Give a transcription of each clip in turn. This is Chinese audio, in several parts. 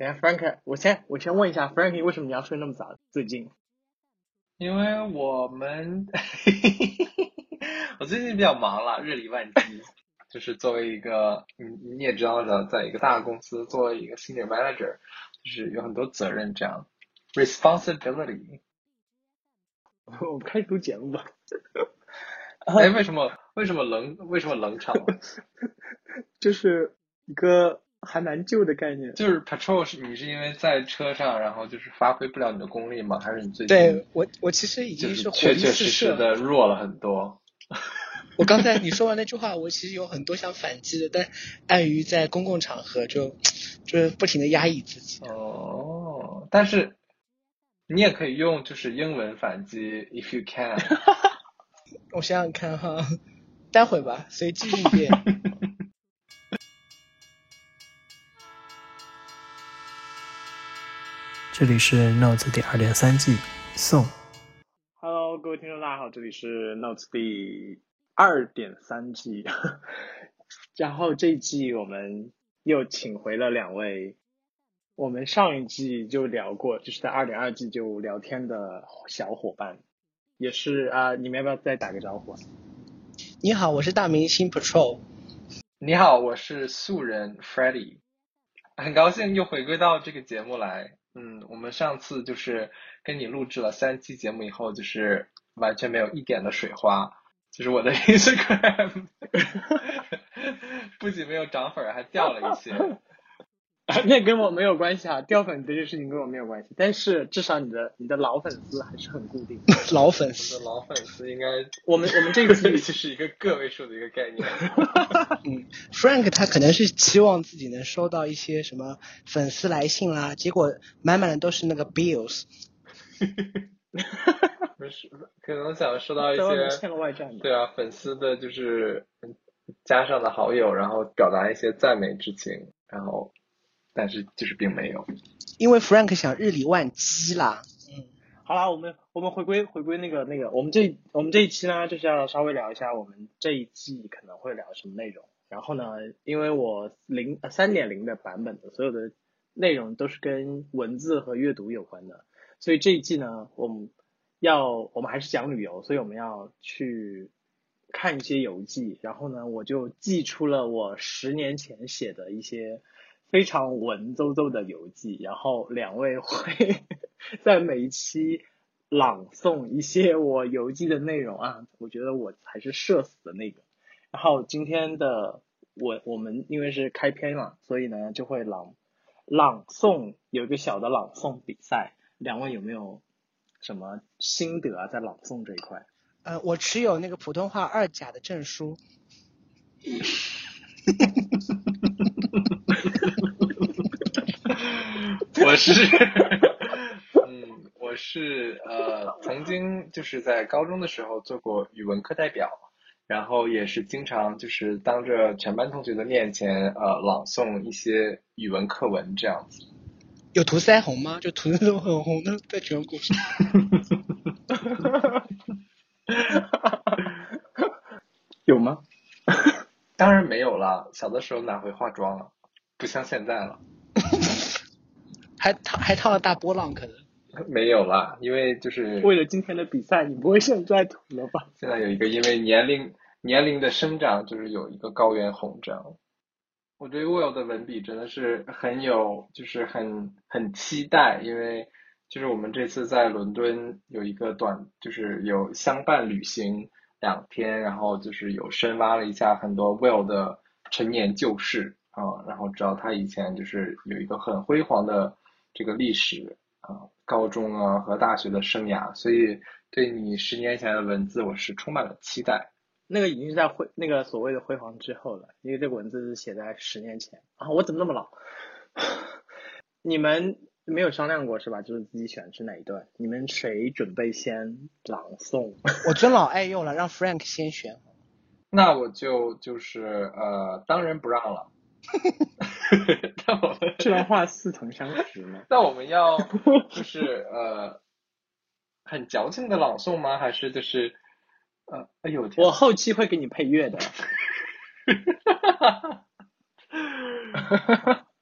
等下，Frank，我先我先问一下，Frank，为什么你要睡那么早？最近？因为我们，我最近比较忙了，日理万机。就是作为一个，你你也知道的，在一个大公司作为一个 senior manager，就是有很多责任这样，responsibility。我们开始录节目吧。哎，为什么为什么冷为什么冷场？就是一个还蛮旧的概念。就是 patrol 是你是因为在车上，然后就是发挥不了你的功力吗？还是你最近？对我我其实已经是确确实实的弱了很多。我刚才你说完那句话，我其实有很多想反击的，但碍于在公共场合，就就是不停的压抑自己。哦，但是你也可以用就是英文反击，if you can。我想想看哈，待会吧，随机应变。这里是 Notes 第二点三季送。Hello，各位听众，大家好，这里是 Notes 第。二点三季，然后这一季我们又请回了两位，我们上一季就聊过，就是在二点二季就聊天的小伙伴，也是啊，你们要不要再打个招呼？你好，我是大明星 Patrol。你好，我是素人 Freddie。很高兴又回归到这个节目来。嗯，我们上次就是跟你录制了三期节目以后，就是完全没有一点的水花。就是我的 Instagram，不仅没有涨粉，还掉了一些。那跟我没有关系啊，掉粉这件事情跟我没有关系。但是至少你的你的老粉丝还是很固定。老粉丝，老粉丝应该 我们我们这个其实是一个个位数的一个概念。嗯，Frank 他可能是期望自己能收到一些什么粉丝来信啦，结果满满的都是那个 bills。不是，可能想收到一些对啊，粉丝的就是加上的好友，然后表达一些赞美之情，然后但是就是并没有，因为 Frank 想日理万机啦。嗯，好啦，我们我们回归回归那个那个，我们这我们这一期呢就是要稍微聊一下我们这一季可能会聊什么内容。然后呢，因为我零三点零的版本的所有的内容都是跟文字和阅读有关的，所以这一季呢，我们。要我们还是讲旅游，所以我们要去看一些游记。然后呢，我就寄出了我十年前写的一些非常文绉绉的游记。然后两位会 在每一期朗诵一些我游记的内容啊，我觉得我还是社死的那个。然后今天的我我们因为是开篇嘛，所以呢就会朗朗诵有一个小的朗诵比赛。两位有没有？什么心得啊，在朗诵这一块？呃，我持有那个普通话二甲的证书。是，嗯，我是呃，曾经就是在高中的时候做过语文课代表，然后也是经常就是当着全班同学的面前呃朗诵一些语文课文这样子。有涂腮红吗？就涂那种很红的，在全国上。有吗？当然没有了，小的时候哪会化妆啊？不像现在了。还套还套了大波浪，可能。没有了，因为就是为了今天的比赛，你不会现在涂了吧？现在有一个因为年龄年龄的生长，就是有一个高原红这样。我对 Will 的文笔真的是很有，就是很很期待，因为就是我们这次在伦敦有一个短，就是有相伴旅行两天，然后就是有深挖了一下很多 Will 的陈年旧事啊，然后知道他以前就是有一个很辉煌的这个历史啊，高中啊和大学的生涯，所以对你十年前的文字我是充满了期待。那个已经是在辉那个所谓的辉煌之后了，因为这个文字是写在十年前啊，我怎么那么老？你们没有商量过是吧？就是自己选是哪一段？你们谁准备先朗诵？我尊老爱幼了，让 Frank 先选。那我就就是呃，当仁不让了。那我们这段话似曾相识吗。那我们要就是呃，很矫情的朗诵吗？还是就是？呃，哎呦，我后期会给你配乐的。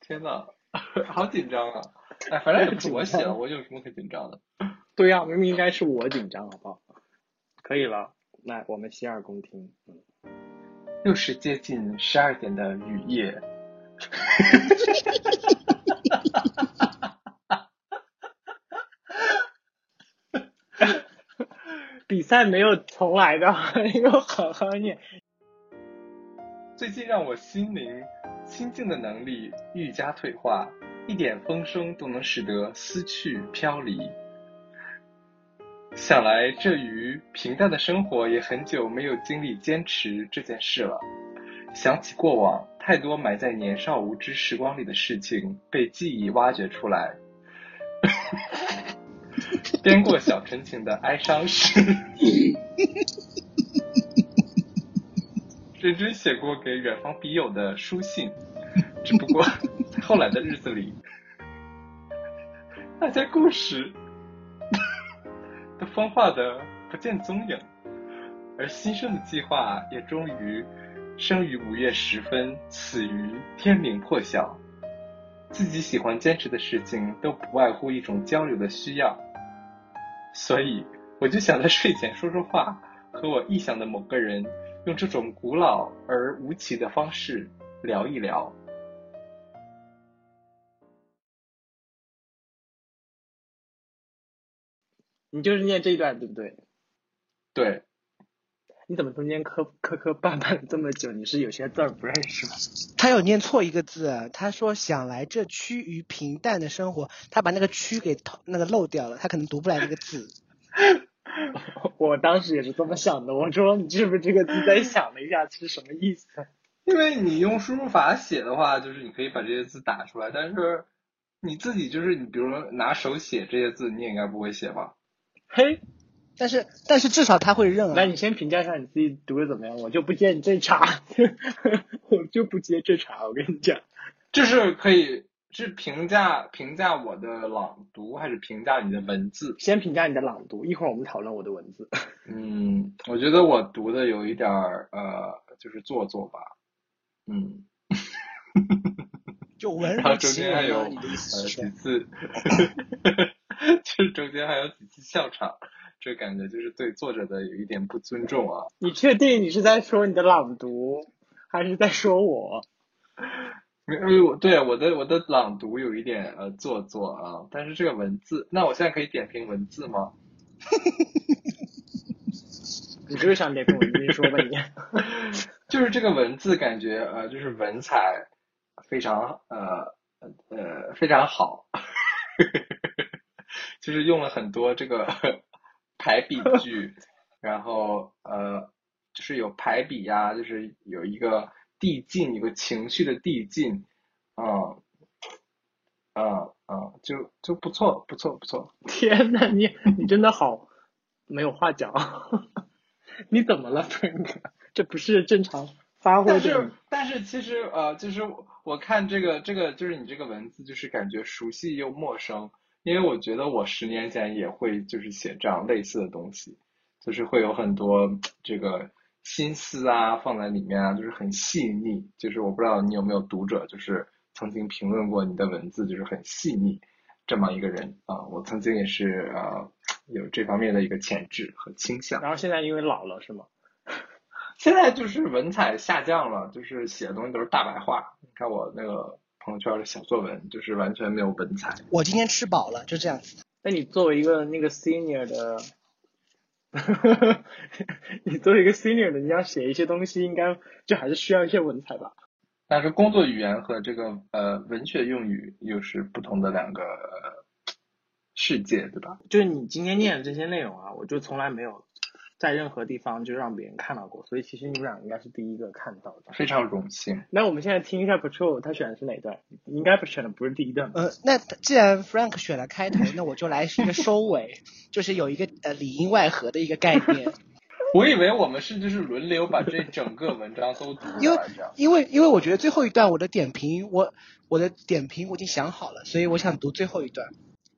天呐，好紧张啊！哎，反正也不是我写的，我有什么可紧张的？对呀、明明应该是我紧张，好不好？可以了，那我们洗耳恭听。嗯，又是接近十二点的雨夜，比赛没有重来的，你给我好好念。最近让我心灵清静的能力愈加退化，一点风声都能使得思绪飘离。想来这于平淡的生活也很久没有经历坚持这件事了。想起过往，太多埋在年少无知时光里的事情被记忆挖掘出来。编过小陈情的哀伤诗，认真写过给远方笔友的书信，只不过在后来的日子里，那些故事都风化的不见踪影，而新生的计划也终于生于午夜时分，死于天明破晓。自己喜欢坚持的事情，都不外乎一种交流的需要。所以，我就想在睡前说说话，和我臆想的某个人，用这种古老而无奇的方式聊一聊。你就是念这一段对不对？对，你怎么中间磕磕磕绊绊了这么久？你是有些字儿不认识吗？他有念错一个字，啊他说想来这趋于平淡的生活，他把那个趋给那个漏掉了，他可能读不来那个字。我当时也是这么想的，我说你是不是这个字再想了一下是什么意思？因为你用输入法写的话，就是你可以把这些字打出来，但是你自己就是你，比如说拿手写这些字，你也应该不会写吧？嘿，但是但是至少他会认啊。来你先评价一下你自己读的怎么样，我就不接你这茬，我就不接这茬，我跟你讲。就是可以是评价评价我的朗读，还是评价你的文字？先评价你的朗读，一会儿我们讨论我的文字。嗯，我觉得我读的有一点儿呃，就是做作吧。嗯，就文然后中如其人啊，间还有你的意思呃几？次，就是中间还有几次笑场，这感觉就是对作者的有一点不尊重啊。你确定你是在说你的朗读，还是在说我？因为我对我的我的朗读有一点呃做作啊，但是这个文字，那我现在可以点评文字吗？你就是想点评文字，你说吧你。就是这个文字感觉呃就是文采非常呃呃非常好，就是用了很多这个排比句，然后呃就是有排比呀、就是有一个递进，有个情绪的递进，嗯嗯嗯，就就不错不错不错。天呐，你你真的好没有话讲，你怎么了，Frank？这不是正常发挥的但是。但是其实呃，就是我看这个这个就是你这个文字，就是感觉熟悉又陌生，因为我觉得我十年前也会就是写这样类似的东西，就是会有很多这个心思啊放在里面啊，就是很细腻。就是我不知道你有没有读者，就是曾经评论过你的文字，就是很细腻这么一个人啊、我曾经也是呃有这方面的一个潜质和倾向。然后现在因为老了是吗？现在就是文采下降了，就是写的东西都是大白话。你看我那个朋友圈的小作文，就是完全没有文采。我今天吃饱了，就这样子。那你作为一个那个 senior 的，你作为一个 senior 的，你要写一些东西，应该就还是需要一些文采吧？但是工作语言和这个呃文学用语又是不同的两个、呃、世界，对吧？就是你今天念的这些内容啊，我就从来没有在任何地方就让别人看到过，所以其实你们俩应该是第一个看到的。非常荣幸。那我们现在听一下 Patrol 他选的是哪段？应该不选的不是第一段吧？呃，那既然 Frank 选了开头，那我就来一个收尾，就是有一个呃里应外合的一个概念。我以为我们是就是轮流把这整个文章都读因为完这样。因为因为我觉得最后一段我的点评，我我的点评我已经想好了，所以我想读最后一段。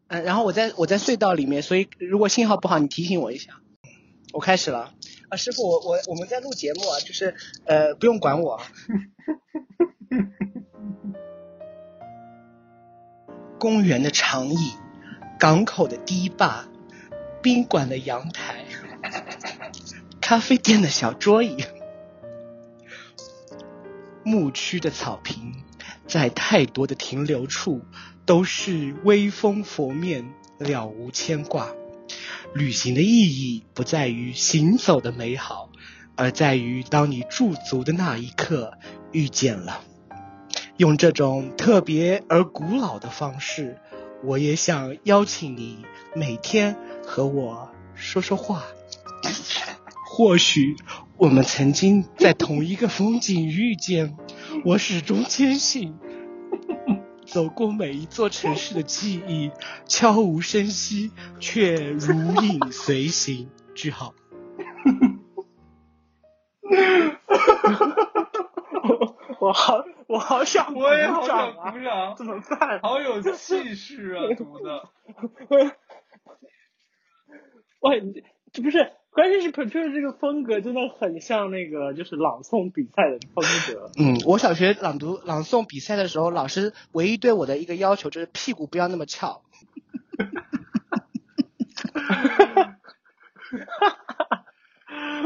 嗯、然后我在我在隧道里面，所以如果信号不好，你提醒我一下。我开始了啊，师傅，我我我们在录节目啊，就是呃不用管我。公园的长椅，港口的堤坝，宾馆的阳台，咖啡店的小桌椅，牧区的草坪，在太多的停留处，都是微风拂面，了无牵挂。旅行的意义不在于行走的美好，而在于当你驻足的那一刻遇见了。用这种特别而古老的方式，我也想邀请你每天和我说说话。或许我们曾经在同一个风景遇见，我始终坚信，走过每一座城市的记忆，悄无声息却如影随形。句号。我好，我好想我也好想掌啊！鼓掌，怎么办？好有气势啊，读的。喂，你这不是，关键是 Patricia 这个风格真的很像那个就是朗诵比赛的风格。嗯，我小学朗读朗诵比赛的时候，老师唯一对我的一个要求就是屁股不要那么翘。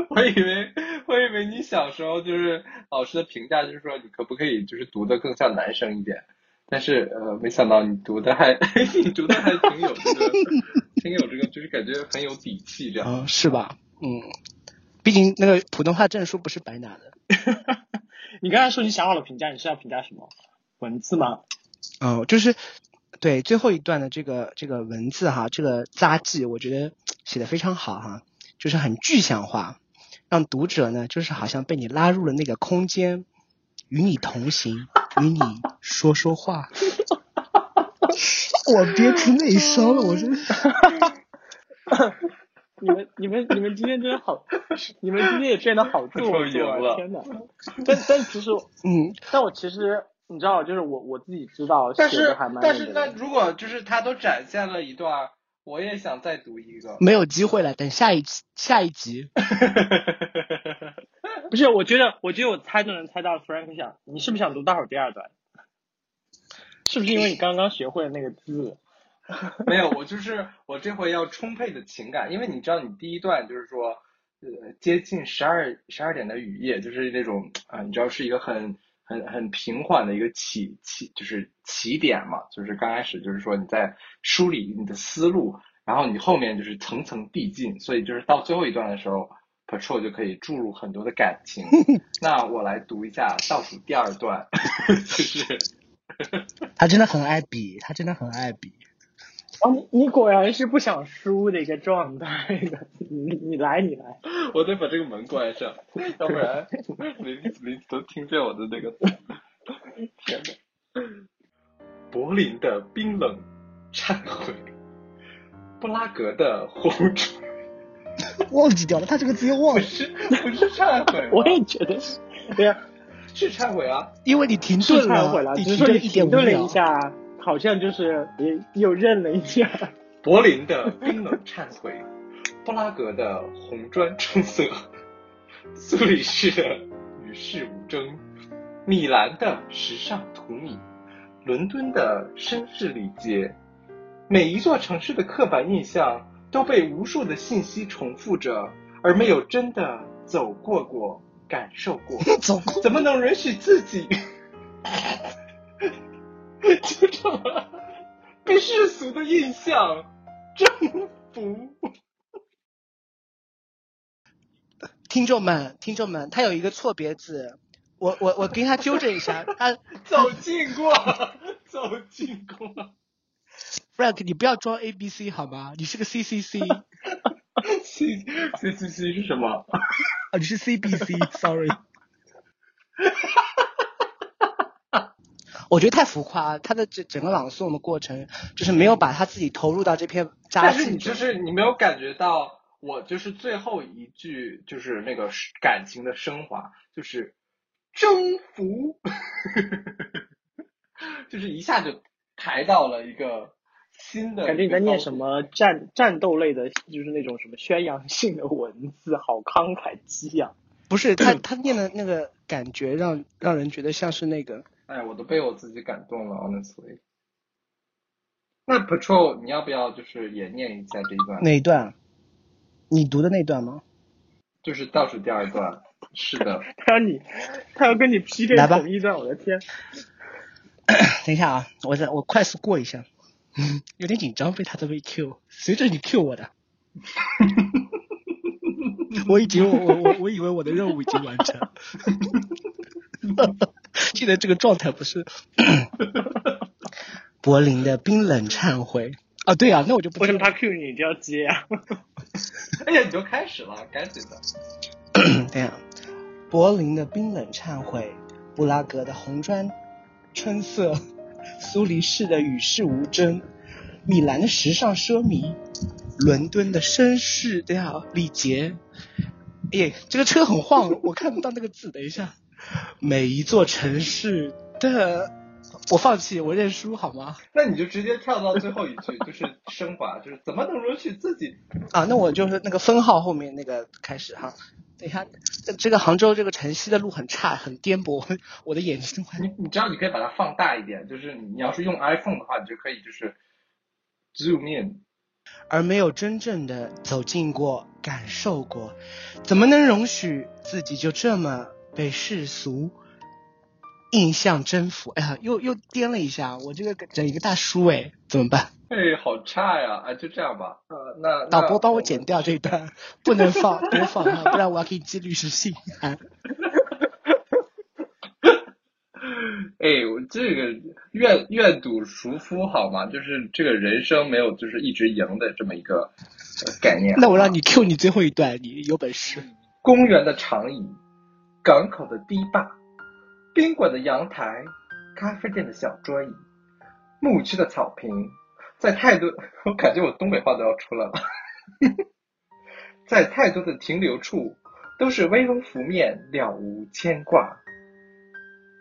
我以为，我以为你小时候就是老师的评价就是说你可不可以就是读的更像男生一点，但是呃，没想到你读的还 你读的还挺有这个，挺有这个，就是感觉很有底气这样。嗯，是吧？嗯，毕竟那个普通话证书不是白拿的。你刚才说你想好了评价，你是要评价什么？文字吗？哦，就是对最后一段的这个这个文字哈，这个札记，我觉得写的非常好哈，就是很具象化，让读者呢，就是好像被你拉入了那个空间，与你同行，与你说说话。我憋出内伤了，我真是。你们你们你们今天真的好，你们今天也变得好做作啊！终于赢了天哪！但但其实，嗯，但我其实你知道，就是我我自己知道但是写的还蛮但是那那。如果就是他都展现了一段，我也想再读一个。没有机会了，等下一期下一集。不是，我觉得我觉得我猜都能猜到 Frank 想，你是不是想读大伙儿第二段？是不是因为你刚刚学会了那个字？没有，我就是我这回要充沛的情感，因为你知道，你第一段就是说，呃，接近十二十二点的雨夜，就是那种啊、你知道是一个很很很平缓的一个起起，就是起点嘛，就是刚开始就是说你在梳理你的思路，然后你后面就是层层递进，所以就是到最后一段的时候，Patrol 就可以注入很多的感情。那我来读一下倒数第二段，就是。他真的很爱比，他真的很爱比。哦，你你果然是不想输的一个状态的。你你来你来，我得把这个门关上，要不然林林都听见我的那个。天呐，柏林的冰冷忏悔，布拉格的红烛，忘记掉了，他这个字又忘了，不是不是忏悔，我也觉得是。对呀、是忏悔啊！因为你停是顿忏悔了，你只是说你停顿了一。下，好像就是也又认了一下。柏林的冰冷忏悔，布拉格的红砖春色，苏黎世的与世无争，米兰的时尚荼蘼，伦敦的绅士礼节，每一座城市的刻板印象都被无数的信息重复着，而没有真的走过过、感受过。走过，怎么能允许自己 就这么被世俗的印象 征服？听众们，听众们，他有一个错别字，我我我跟他纠正一下，他走近过，走近过。Frank，你不要装 A B C 好吗？你是个 C C，C C C C 是什么？你是 C B C，Sorry。我觉得太浮夸，他的整整个朗诵的过程就是没有把他自己投入到这篇札但是。你就是你没有感觉到，我就是最后一句就是那个感情的升华，就是征服，就是一下就抬到了一个新的。感觉你在念什？么战战斗类的，就是那种什么宣扬性的文字，好慷慨激昂。不是他 他念的那个感觉让让人觉得像是那个哎，我都被我自己感动了，honestly。那 Patrol，你要不要就是也念一下这一段？哪一段？你读的那段吗？就是倒数第二段。是的，他要你，他要跟你 PK 来吧同一段，我的天！等一下啊，我再我快速过一下，有点紧张被他这么一 Q，随着你 Q 我的，我已经我我我以为我的任务已经完成，现在这个状态不是柏林的冰冷忏悔啊？对啊，那我就不知道为什么他 Q 你，你就要接啊？哎呀，你就开始了，赶紧的。等一下，柏林的冰冷忏悔，布拉格的红砖春色，苏黎世的与世无争，米兰的时尚奢靡，伦敦的绅士，等一下啊，礼节。耶，这个车很晃，我看不到那个字。等一下，每一座城市的，我放弃，我认输好吗？那你就直接跳到最后一句，就是升华，就是怎么能容许自己？啊，那我就是那个分号后面那个开始哈。等一下，这这个杭州这个城西的路很差，很颠簸，我我的眼睛快你你知道你可以把它放大一点，就是你要是用 iPhone 的话，你就可以就是 zoom in。而没有真正的走进过、感受过，怎么能容许自己就这么被世俗印象征服？哎呀，又又颠了一下，我这个整一个大叔哎，怎么办？哎，好差呀！哎，就这样吧。呃，那导播帮我我剪掉这一段，不能放，别放啊，不然我要给你寄律师信函。哎，我这个愿愿赌服输好吗？就是这个人生没有就是一直赢的这么一个、呃、概念。那我让你 Q 你最后一段，你有本事。公园的长椅，港口的堤坝，宾馆的阳台，咖啡店的小桌椅，牧区的草坪，在太多，我感觉我东北话都要出来了。在太多的停留处，都是微风拂面，了无牵挂。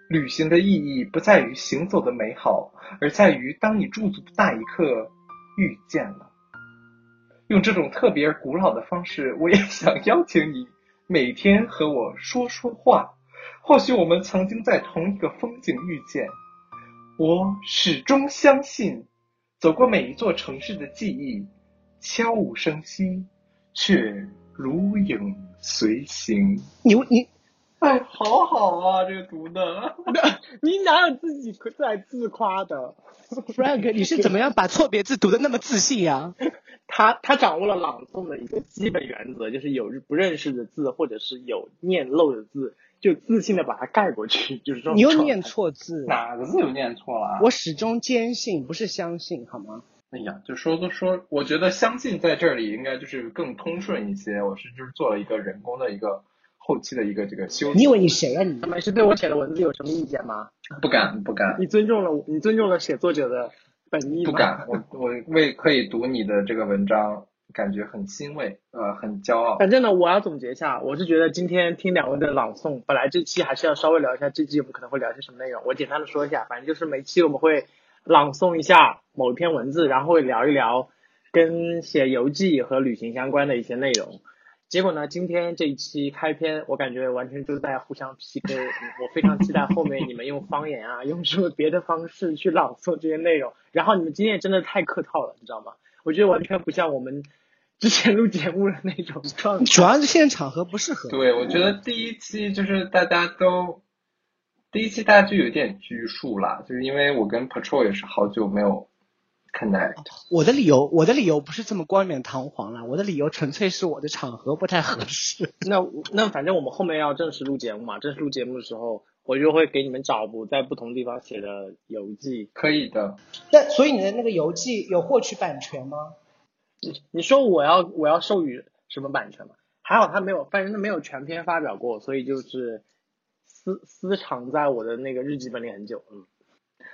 旅行的意义不在于行走的美好，而在于当你驻足的那一刻，遇见了。用这种特别古老的方式，我也想邀请你每天和我说说话。或许我们曾经在同一个风景遇见。我始终相信，走过每一座城市的记忆，悄无声息，却如影随形。你你哎，好好啊，这个读的。你哪有自己在自夸的？Frank，你是怎么样把错别字读的那么自信呀、他他掌握了朗诵的一个基本原则，就是有不认识的字或者是有念漏的字，就自信的把它盖过去，就是这种你又念错字，哪个字又念错了啊？我始终坚信，不是相信，好吗？哎呀，就说都说，我觉得相信在这里应该就是更通顺一些。我是就是做了一个人工的一个后期的一个这个修。你以为你谁啊你？他们是对我写的文字有什么意见吗？不敢不敢你尊重了我，你尊重了写作者的本意吗？不敢，我我为可以读你的这个文章，感觉很欣慰，呃，很骄傲。反正呢，我要总结一下，我是觉得今天听两位的朗诵，本来这期还是要稍微聊一下这期我们可能会聊些什么内容，我简单的说一下，反正就是每期我们会朗诵一下某一篇文字，然后会聊一聊跟写游记和旅行相关的一些内容。结果呢，今天这一期开篇，我感觉完全就是在互相 PK。我非常期待后面你们用方言啊，用什么别的方式去朗诵这些内容。然后你们今天也真的太客套了，你知道吗？我觉得完全不像我们之前录节目的那种 状态。主要是现在场合不适合。对，我觉得第一期就是大家都，第一期大家就有点拘束啦，就是因为我跟 Patrol 也是好久没有 connect。我的理由，我的理由不是这么冠冕堂皇了，我的理由纯粹是我的场合不太合适。那那反正我们后面要正式录节目嘛，正式录节目的时候，我就会给你们找不在不同地方写的游记。可以的，那所以你的那个游记有获取版权吗？你说我要我要授予什么版权吗？还好他没有，反正他没有全篇发表过，所以就是私私藏在我的那个日记本里很久。嗯，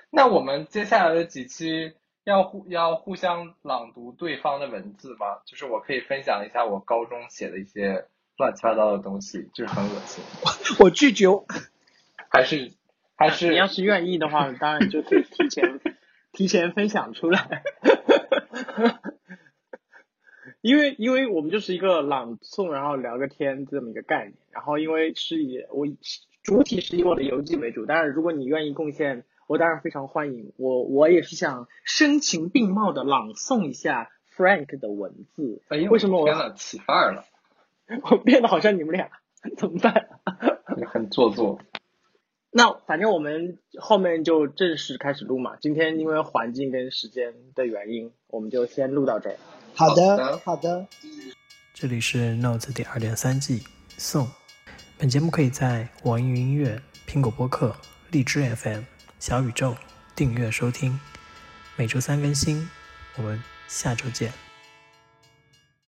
那我们接下来的几期要互要互相朗读对方的文字吗？就是我可以分享一下我高中写的一些乱七八糟的东西，就是很恶心，我拒绝。还是还是你要是愿意的话，当然就可以提前 提前分享出来。因为因为我们就是一个朗诵，然后聊个天这么一个概念。然后因为是以我主体是以我的游记为主，但是如果你愿意贡献我当然非常欢迎。我我也是想声情并茂的朗诵一下 Frank 的文字。哎呦，为什么我天了，起范儿了，我变得好像你们俩？怎么办？很做作。那反正我们后面就正式开始录嘛。今天因为环境跟时间的原因，我们就先录到这儿。好好的的，好的。这里是 Notes 第二点三季送。本节目可以在网易云音乐、苹果播客、荔枝 FM、小宇宙订阅收听，每周三更新。我们下周见。